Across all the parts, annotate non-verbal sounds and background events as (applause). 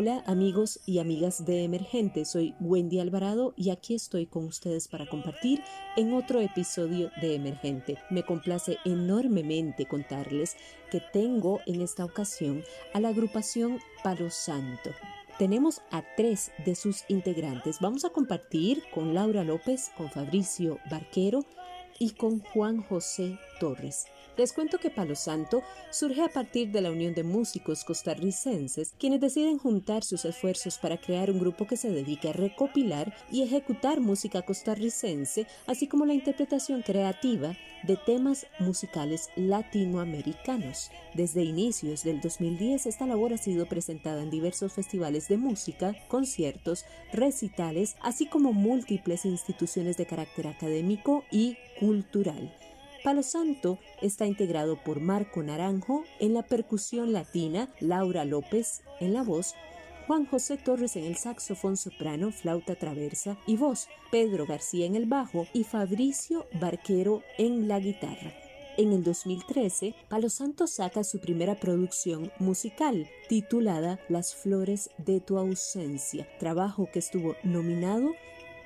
Hola amigos y amigas de Emergente, soy Wendy Alvarado y aquí estoy con ustedes para compartir en otro episodio de Emergente. Me complace enormemente contarles que tengo en esta ocasión a la agrupación Palo Santo. Tenemos a tres de sus integrantes. Vamos a compartir con Laura López, con Fabricio Barquero y con Juan José Torres. Les cuento que Palo Santo surge a partir de la unión de músicos costarricenses quienes deciden juntar sus esfuerzos para crear un grupo que se dedique a recopilar y ejecutar música costarricense, así como la interpretación creativa de temas musicales latinoamericanos. Desde inicios del 2010 esta labor ha sido presentada en diversos festivales de música, conciertos, recitales, así como múltiples instituciones de carácter académico y cultural. Palo Santo está integrado por Marco Naranjo en la percusión latina, Laura López en la voz, Juan José Torres en el saxofón soprano, flauta traversa y voz, Pedro García en el bajo y Fabricio Barquero en la guitarra. En el 2013, Palo Santo saca su primera producción musical, titulada Las Flores de tu ausencia, trabajo que estuvo nominado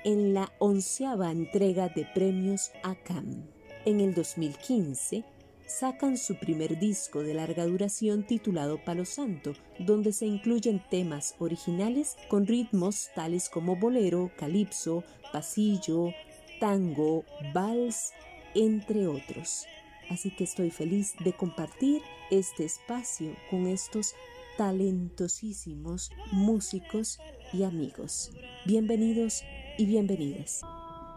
en la onceava entrega de premios ACAM. En el 2015 sacan su primer disco de larga duración titulado Palo Santo, donde se incluyen temas originales con ritmos tales como bolero, calipso, pasillo, tango, vals, entre otros. Así que estoy feliz de compartir este espacio con estos talentosísimos músicos y amigos. Bienvenidos y bienvenidas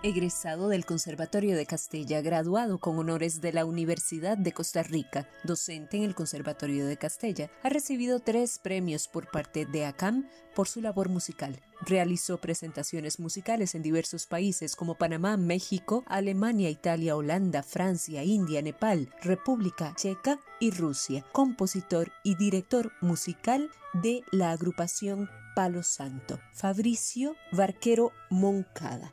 egresado del Conservatorio de Castella, graduado con honores de la Universidad de Costa Rica, docente en el Conservatorio de Castella, ha recibido tres premios por parte de ACAM por su labor musical. Realizó presentaciones musicales en diversos países como Panamá, México, Alemania, Italia, Holanda, Francia, India, Nepal, República Checa y Rusia. Compositor y director musical de la agrupación Palo Santo, Fabricio Barquero Moncada.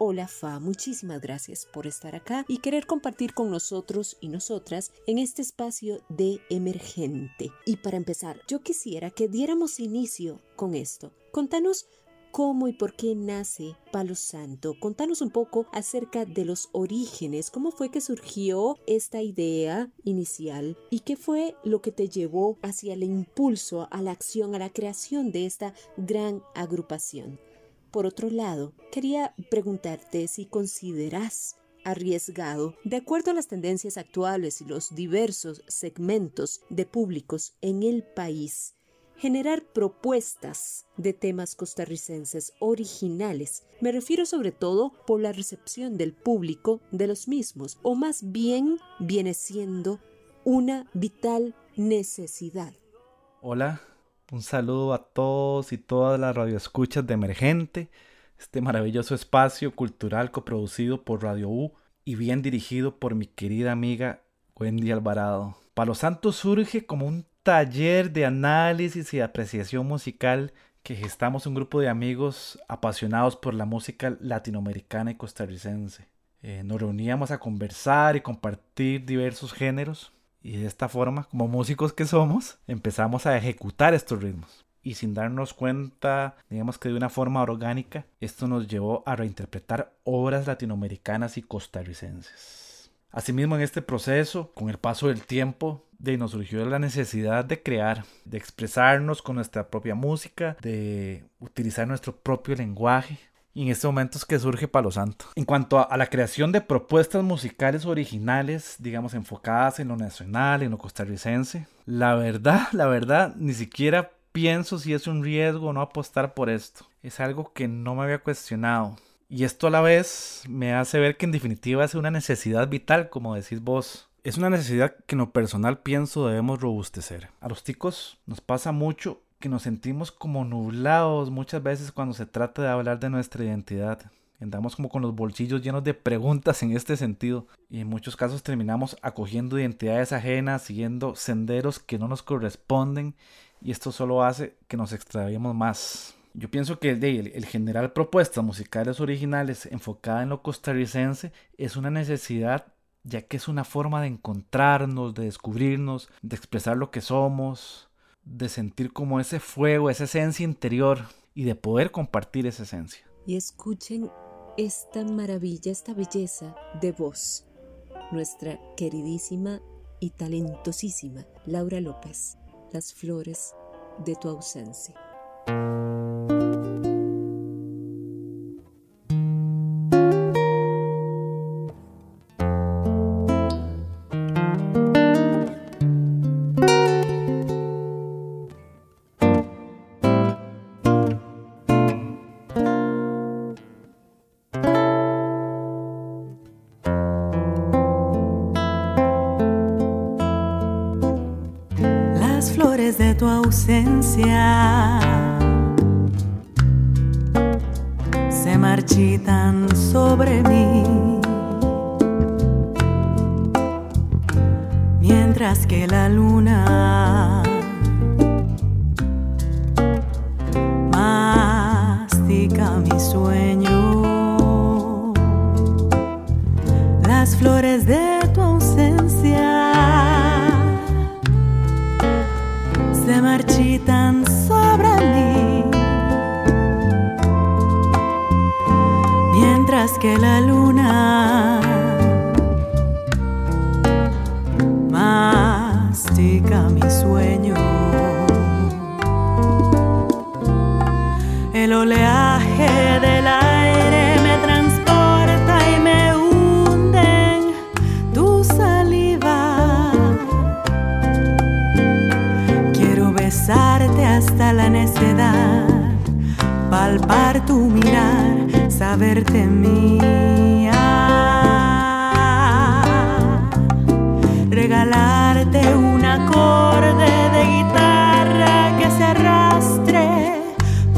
Hola Fa, muchísimas gracias por estar acá y querer compartir con nosotros y nosotras en este espacio de emergente. Y para empezar, yo quisiera que diéramos inicio con esto. Contanos cómo y por qué nace Palo Santo. Contanos un poco acerca de los orígenes, cómo fue que surgió esta idea inicial y qué fue lo que te llevó hacia el impulso, a la acción, a la creación de esta gran agrupación. Por otro lado, quería preguntarte si consideras arriesgado, de acuerdo a las tendencias actuales y los diversos segmentos de públicos en el país, generar propuestas de temas costarricenses originales. Me refiero sobre todo por la recepción del público de los mismos, o más bien viene siendo una vital necesidad. Hola, un saludo a todos y todas las radioescuchas de Emergente, este maravilloso espacio cultural coproducido por Radio U y bien dirigido por mi querida amiga Wendy Alvarado. Palo Santo surge como un taller de análisis y apreciación musical que gestamos un grupo de amigos apasionados por la música latinoamericana y costarricense. Eh, nos reuníamos a conversar y compartir diversos géneros y de esta forma, como músicos que somos, empezamos a ejecutar estos ritmos. Y sin darnos cuenta, digamos que de una forma orgánica, esto nos llevó a reinterpretar obras latinoamericanas y costarricenses. Asimismo, en este proceso, con el paso del tiempo, de nos surgió la necesidad de crear, de expresarnos con nuestra propia música, de utilizar nuestro propio lenguaje, y en estos momentos que surge Palo Santo. En cuanto a, la creación de propuestas musicales originales, digamos enfocadas en lo nacional, en lo costarricense, la verdad, (laughs) la verdad, ni siquiera pienso si es un riesgo no apostar por esto. Es algo que no me había cuestionado. Y esto a la vez me hace ver que en definitiva es una necesidad vital, como decís vos. Es una necesidad que en lo personal pienso debemos robustecer. A los ticos nos pasa mucho que nos sentimos como nublados muchas veces cuando se trata de hablar de nuestra identidad. Andamos como con los bolsillos llenos de preguntas en este sentido y en muchos casos terminamos acogiendo identidades ajenas, siguiendo senderos que no nos corresponden y esto solo hace que nos extraviemos más. Yo pienso que el, el, generar propuestas musicales originales enfocadas en lo costarricense es una necesidad ya que es una forma de encontrarnos, de descubrirnos, de expresar lo que somos, de sentir como ese fuego, esa esencia interior y de poder compartir esa esencia. Y escuchen esta maravilla, esta belleza de voz, nuestra queridísima y talentosísima Laura López, las flores de tu ausencia. Palpar tu mirar, saberte mía. Regalarte un acorde de guitarra que se arrastre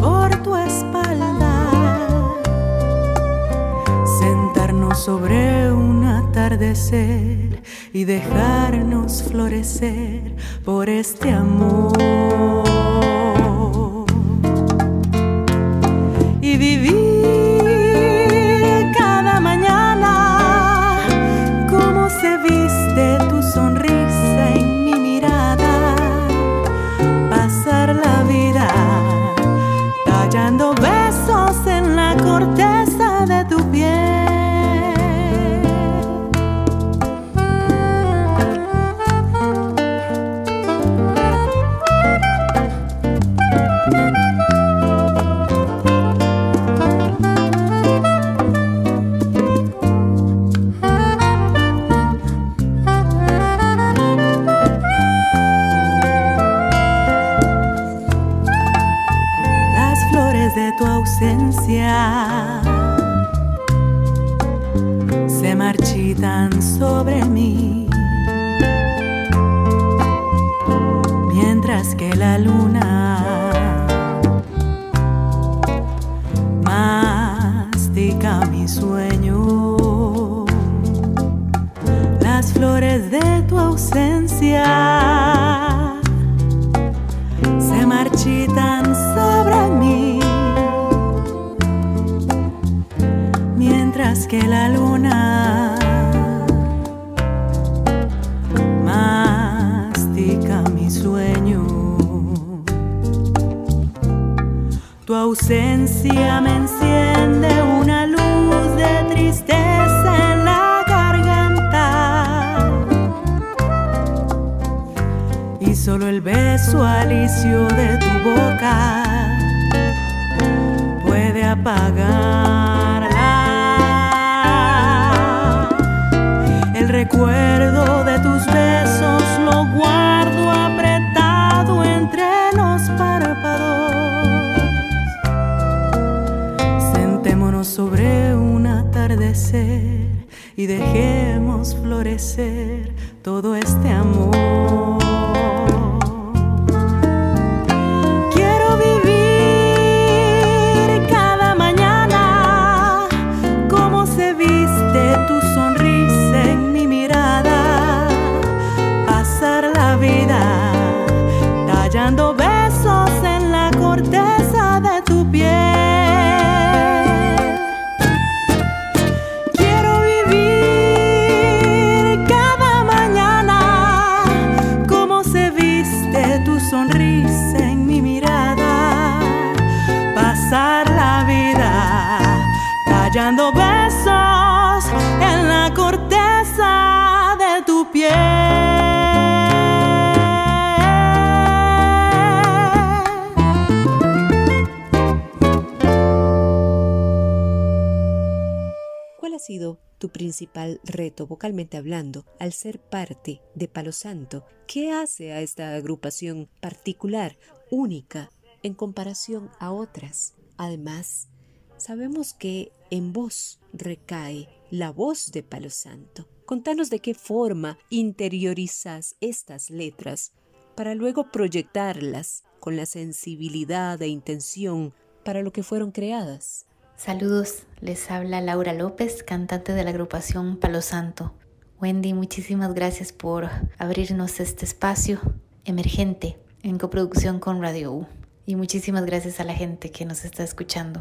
por tu espalda. Sentarnos sobre un atardecer y dejarnos florecer por este amor. Y flores de tu ausencia se marchitan sobre mí, mientras que la luna mastica mi sueño. Tu ausencia me enciende solo el beso alicio de tu boca puede apagarla. El recuerdo de tus besos lo guardo apretado entre los párpados. Sentémonos sobre un atardecer y dejemos florecer todo este amor. Principal reto vocalmente hablando al ser parte de Palo Santo? ¿Qué hace a esta agrupación particular, única, en comparación a otras? Además, sabemos que en vos recae la voz de Palo Santo. Contanos de qué forma interiorizas estas letras para luego proyectarlas con la sensibilidad e intención para lo que fueron creadas. Saludos, les habla Laura López, cantante de la agrupación Palo Santo. Wendy, muchísimas gracias por abrirnos este espacio emergente en coproducción con Radio U. Y muchísimas gracias a la gente que nos está escuchando.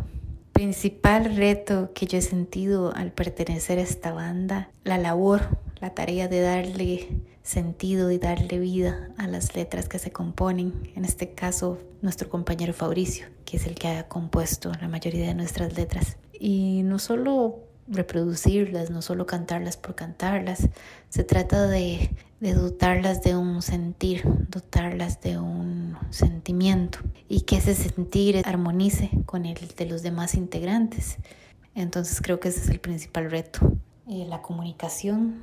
Principal reto que yo he sentido al pertenecer a esta banda, la labor, la tarea de darle sentido y darle vida a las letras que se componen. En este caso, nuestro compañero Fabricio, que es el que ha compuesto la mayoría de nuestras letras. Y no solo reproducirlas, no solo cantarlas por cantarlas, se trata de, dotarlas de un sentir, dotarlas de un sentimiento y que ese sentir armonice con el de los demás integrantes. Entonces creo que ese es el principal reto. Eh, la comunicación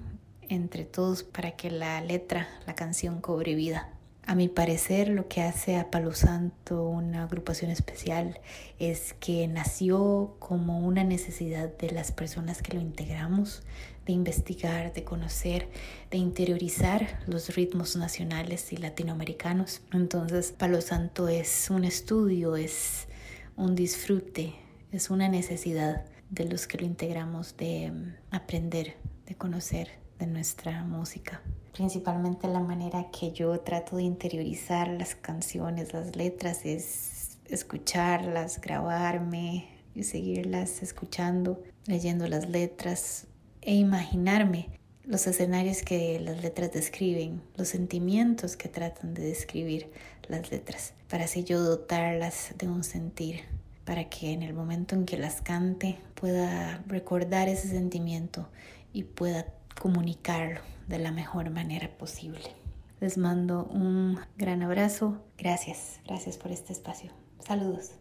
entre todos para que la letra, la canción cobre vida. A mi parecer, lo que hace a Palo Santo una agrupación especial es que nació como una necesidad de las personas que lo integramos, de investigar, de conocer, de interiorizar los ritmos nacionales y latinoamericanos. Entonces, Palo Santo es un estudio, es un disfrute, es una necesidad de los que lo integramos de aprender, de conocer, de nuestra música. Principalmente la manera que yo trato de interiorizar las canciones, las letras, es escucharlas, grabarme y seguirlas escuchando, leyendo las letras e imaginarme los escenarios que las letras describen, los sentimientos que tratan de describir las letras, para así yo dotarlas de un sentir, para que en el momento en que las cante pueda recordar ese sentimiento y pueda comunicarlo de la mejor manera posible. Les mando un gran abrazo. Gracias, gracias por este espacio. Saludos.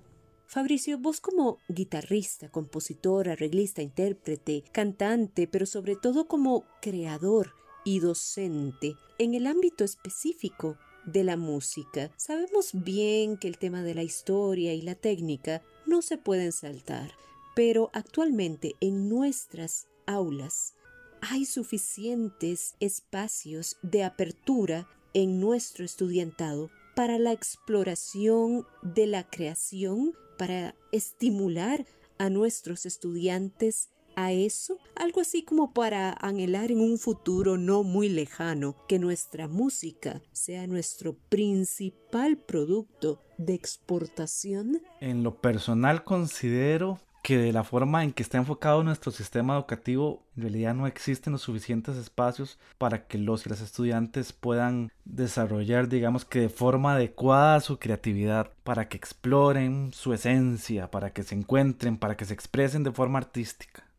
Fabricio, vos como guitarrista, compositor, arreglista, intérprete, cantante, pero sobre todo como creador y docente en el ámbito específico de la música, sabemos bien que el tema de la historia y la técnica no se pueden saltar, pero actualmente en nuestras aulas hay suficientes espacios de apertura en nuestro estudiantado para la exploración de la creación, para estimular a nuestros estudiantes a eso, algo así como para anhelar en un futuro no muy lejano que nuestra música sea nuestro principal producto de exportación? En lo personal considero que de la forma en que está enfocado nuestro sistema educativo, en realidad no existen los suficientes espacios para que los y las estudiantes puedan desarrollar, digamos que de forma adecuada su creatividad, para que exploren su esencia, para que se encuentren, para que se expresen de forma artística.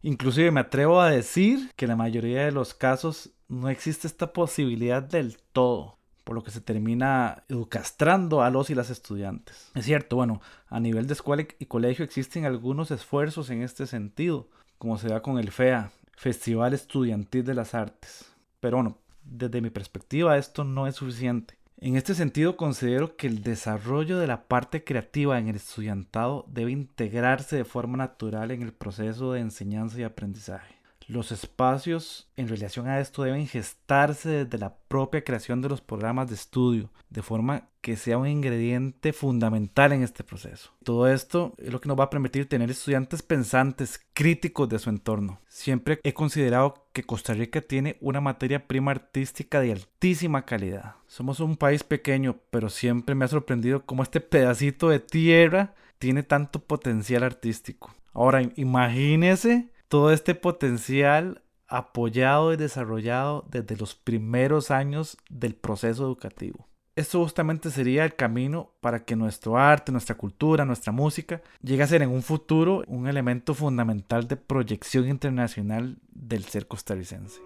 Inclusive me atrevo a decir que en la mayoría de los casos no existe esta posibilidad del todo por lo que se termina educastrando a los y las estudiantes. Es cierto, bueno, a nivel de escuela y colegio existen algunos esfuerzos en este sentido, como se da con el FEA, Festival Estudiantil de las Artes. Pero bueno, desde mi perspectiva esto no es suficiente. En este sentido considero que el desarrollo de la parte creativa en el estudiantado debe integrarse de forma natural en el proceso de enseñanza y aprendizaje. Los espacios en relación a esto deben gestarse desde la propia creación de los programas de estudio, de forma que sea un ingrediente fundamental en este proceso. Todo esto es lo que nos va a permitir tener estudiantes pensantes, críticos de su entorno. Siempre he considerado que Costa Rica tiene una materia prima artística de altísima calidad. Somos un país pequeño, pero siempre me ha sorprendido cómo este pedacito de tierra tiene tanto potencial artístico. Ahora, imagínese todo este potencial apoyado y desarrollado desde los primeros años del proceso educativo. esto justamente sería el camino para que nuestro arte, nuestra cultura, nuestra música llegue a ser en un futuro un elemento fundamental de proyección internacional del ser costarricense.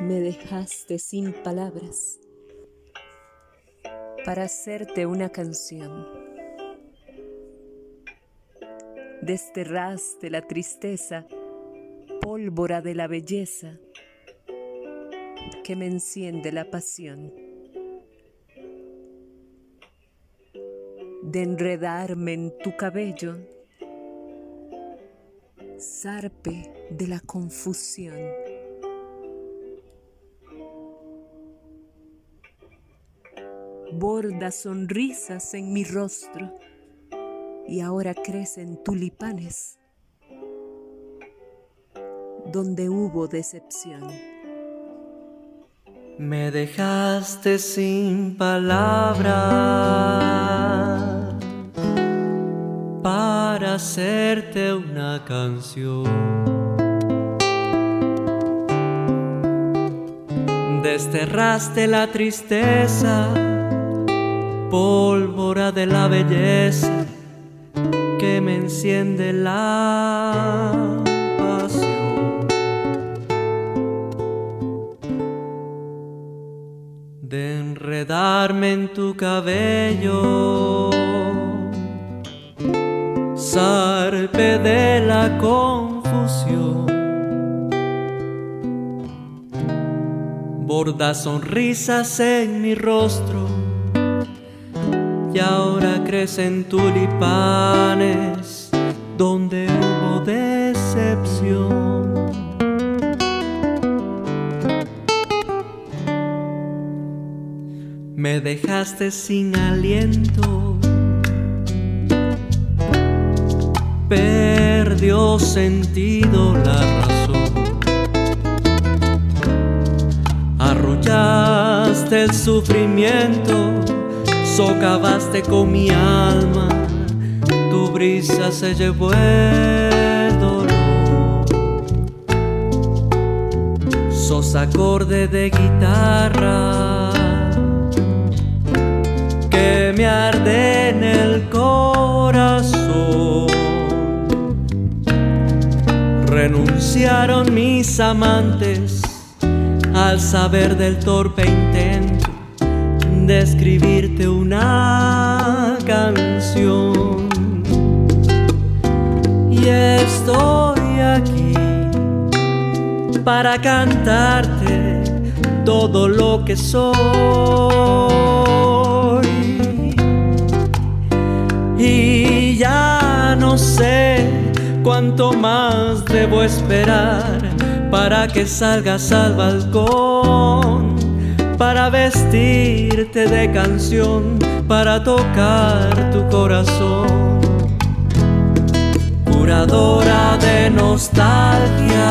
Me dejaste sin palabras para hacerte una canción. Desterraste la tristeza, pólvora de la belleza que me enciende la pasión. De enredarme en tu cabello, zarpe de la confusión. Borda sonrisas en mi rostro y ahora crecen tulipanes donde hubo decepción. Me dejaste sin palabras para hacerte una canción. Desterraste la tristeza, pólvora de la belleza me enciende la enredarme en tu cabello, zarpe de la confusión, borda sonrisas en mi rostro y ahora crecen tulipanes donde hubo decepción. me dejaste sin aliento. Perdió sentido la razón. Arrollaste el sufrimiento, socavaste con mi alma, tu brisa se llevó el dolor. Sos acorde de guitarra me arde en el corazón. Renunciaron mis amantes al saber del torpe de escribirte una canción. Y estoy aquí para cantarte todo lo que soy. y ya no sé cuánto más debo esperar para que salgas al balcón, para vestirte de canción, para tocar tu corazón. Curadora de nostalgia,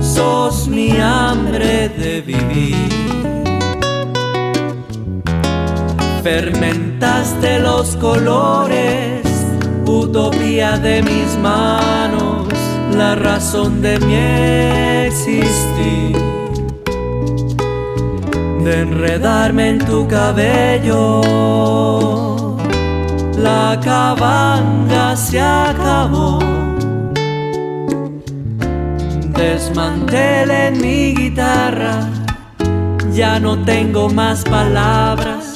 sos mi hambre de vivir Fermentaste los colores, utopía de mis manos, la razón de mi existir. De enredarme en tu cabello, la cabanga se acabó. Desmantele mi guitarra, ya no tengo más palabras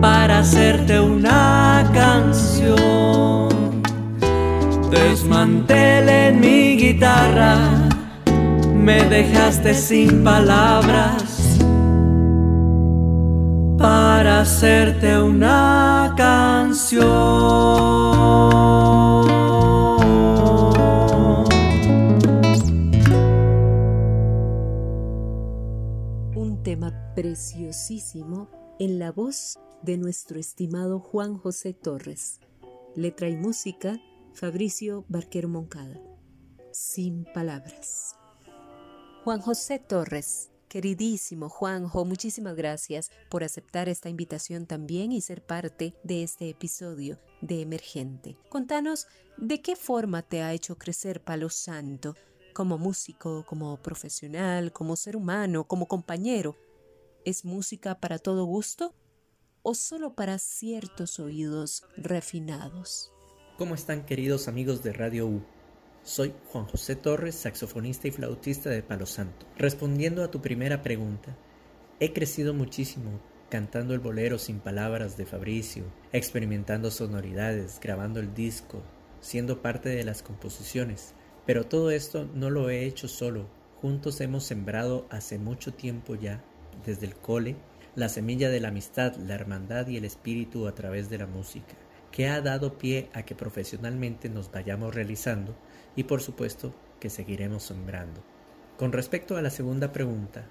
para hacerte una canción. Desmantele mi guitarra, me dejaste sin palabras para hacerte una canción. Un tema preciosísimo en la voz de nuestro estimado Juan José Torres. Letra y música, Fabricio Barquero Moncada. Sin palabras. Juan José Torres, queridísimo Juanjo, muchísimas gracias por aceptar esta invitación también y ser parte de este episodio de Emergente. Contanos de qué forma te ha hecho crecer Palo Santo, como músico, como profesional, como ser humano, como compañero ¿Es música para todo gusto o solo para ciertos oídos refinados? ¿Cómo están queridos amigos de Radio U? Soy Juan José Torres, saxofonista y flautista de Palo Santo. Respondiendo a tu primera pregunta, he crecido muchísimo cantando el bolero sin palabras de Fabricio, experimentando sonoridades, grabando el disco, siendo parte de las composiciones. Pero todo esto no lo he hecho solo. Juntos hemos sembrado hace mucho tiempo ya, desde el cole, la semilla de la amistad, la hermandad y el espíritu a través de la música, que ha dado pie a que profesionalmente nos vayamos realizando y por supuesto que seguiremos sembrando. Con respecto a la segunda pregunta,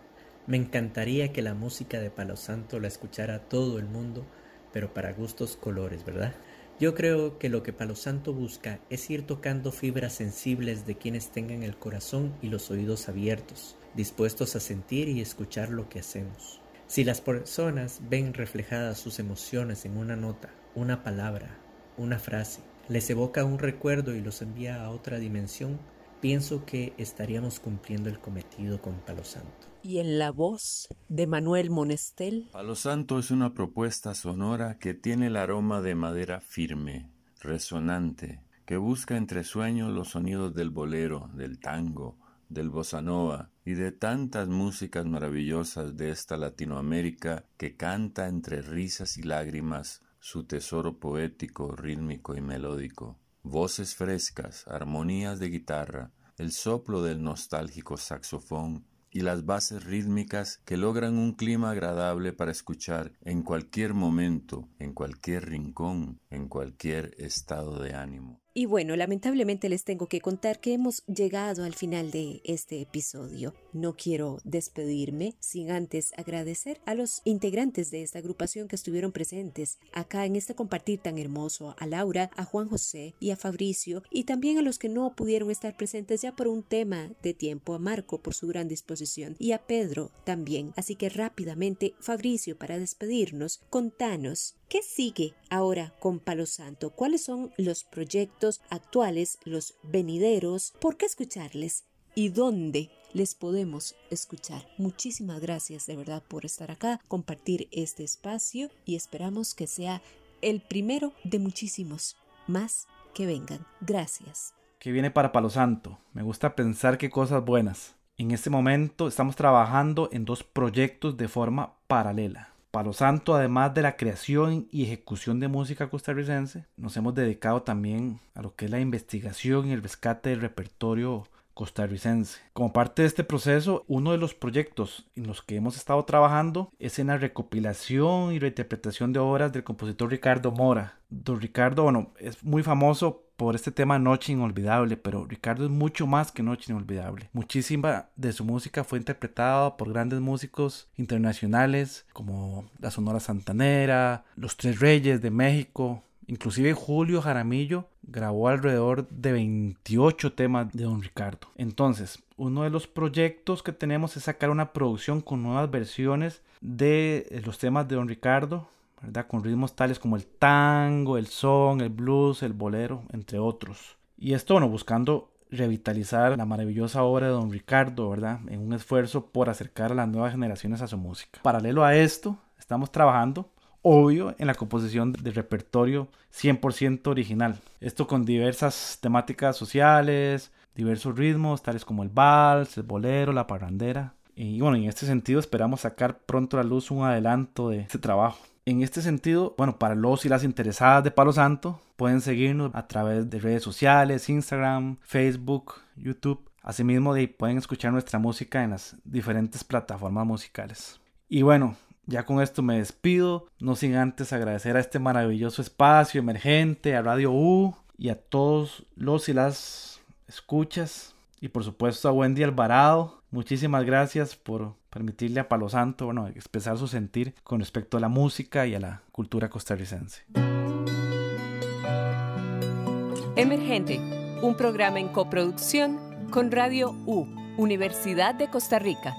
me encantaría que la música de Palo Santo la escuchara todo el mundo, pero para gustos colores, ¿verdad? Yo creo que lo que Palo Santo busca es ir tocando fibras sensibles de quienes tengan el corazón y los oídos abiertos, dispuestos a sentir y escuchar lo que hacemos. Si las personas ven reflejadas sus emociones en una nota, una palabra, una frase, les evoca un recuerdo y los envía a otra dimensión, pienso que estaríamos cumpliendo el cometido con Palo Santo. Y en la voz de Manuel Monestel. Palo Santo es una propuesta sonora que tiene el aroma de madera firme, resonante, que busca entre sueños los sonidos del bolero, del tango, del bossa nova y de tantas músicas maravillosas de esta Latinoamérica que canta entre risas y lágrimas su tesoro poético, rítmico y melódico. Voces frescas, armonías de guitarra, el soplo del nostálgico saxofón y las bases rítmicas que logran un clima agradable para escuchar en cualquier momento, en cualquier rincón, en cualquier estado de ánimo. Y bueno, lamentablemente les tengo que contar que hemos llegado al final de este episodio. No quiero despedirme sin antes agradecer a los integrantes de esta agrupación que estuvieron presentes acá en este compartir tan hermoso, a Laura, a Juan José y a Fabricio, y también a los que no pudieron estar presentes ya por un tema de tiempo, a Marco por su gran disposición y a Pedro también. Así que rápidamente, Fabricio, para despedirnos, contanos ¿Qué sigue ahora con Palo Santo? ¿Cuáles son los proyectos actuales, los venideros? ¿Por qué escucharles? ¿Y dónde les podemos escuchar? Muchísimas gracias de verdad por estar acá, compartir este espacio y esperamos que sea el primero de muchísimos más que vengan. Gracias. Que viene para Palo Santo. Me gusta pensar que cosas buenas. En este momento estamos trabajando en dos proyectos de forma paralela. Palo Santo, además de la creación y ejecución de música costarricense, nos hemos dedicado también a lo que es la investigación y el rescate del repertorio costarricense. Como parte de este proceso, uno de los proyectos en los que hemos estado trabajando es en la recopilación y reinterpretación de obras del compositor Ricardo Mora. Don Ricardo, bueno, es muy famoso por este tema Noche Inolvidable, pero Ricardo es mucho más que Noche Inolvidable. Muchísima de su música fue interpretada por grandes músicos internacionales como la Sonora Santanera, Los Tres Reyes de México, Inclusive Julio Jaramillo grabó alrededor de 28 temas de Don Ricardo. Entonces, uno de los proyectos que tenemos es sacar una producción con nuevas versiones de los temas de Don Ricardo con ritmos tales como el tango, el son, el blues, el bolero, entre otros. Y esto, bueno, buscando revitalizar la maravillosa obra de don Ricardo, ¿verdad? En un esfuerzo por acercar a las nuevas generaciones a su música. Paralelo a esto, estamos trabajando, obvio, en la composición de repertorio 100% original. Esto con diversas temáticas sociales, diversos ritmos, tales como el vals, el bolero, la parrandera. Y bueno, en este sentido esperamos sacar pronto a la luz un adelanto de este trabajo. En este sentido, bueno, para los y las interesadas de Palo Santo, pueden seguirnos a través de redes sociales, Instagram, Facebook, YouTube. Asimismo, pueden escuchar nuestra música en las diferentes plataformas musicales. Y bueno, ya con esto me despido, no sin antes agradecer a este maravilloso espacio emergente, a Radio U y a todos los y las escuchas. Y por supuesto a Wendy Alvarado. Muchísimas gracias por permitirle a Palo Santo bueno, expresar su sentir con respecto a la música y a la cultura costarricense. Emergente, un programa en coproducción con Radio U, Universidad de Costa Rica.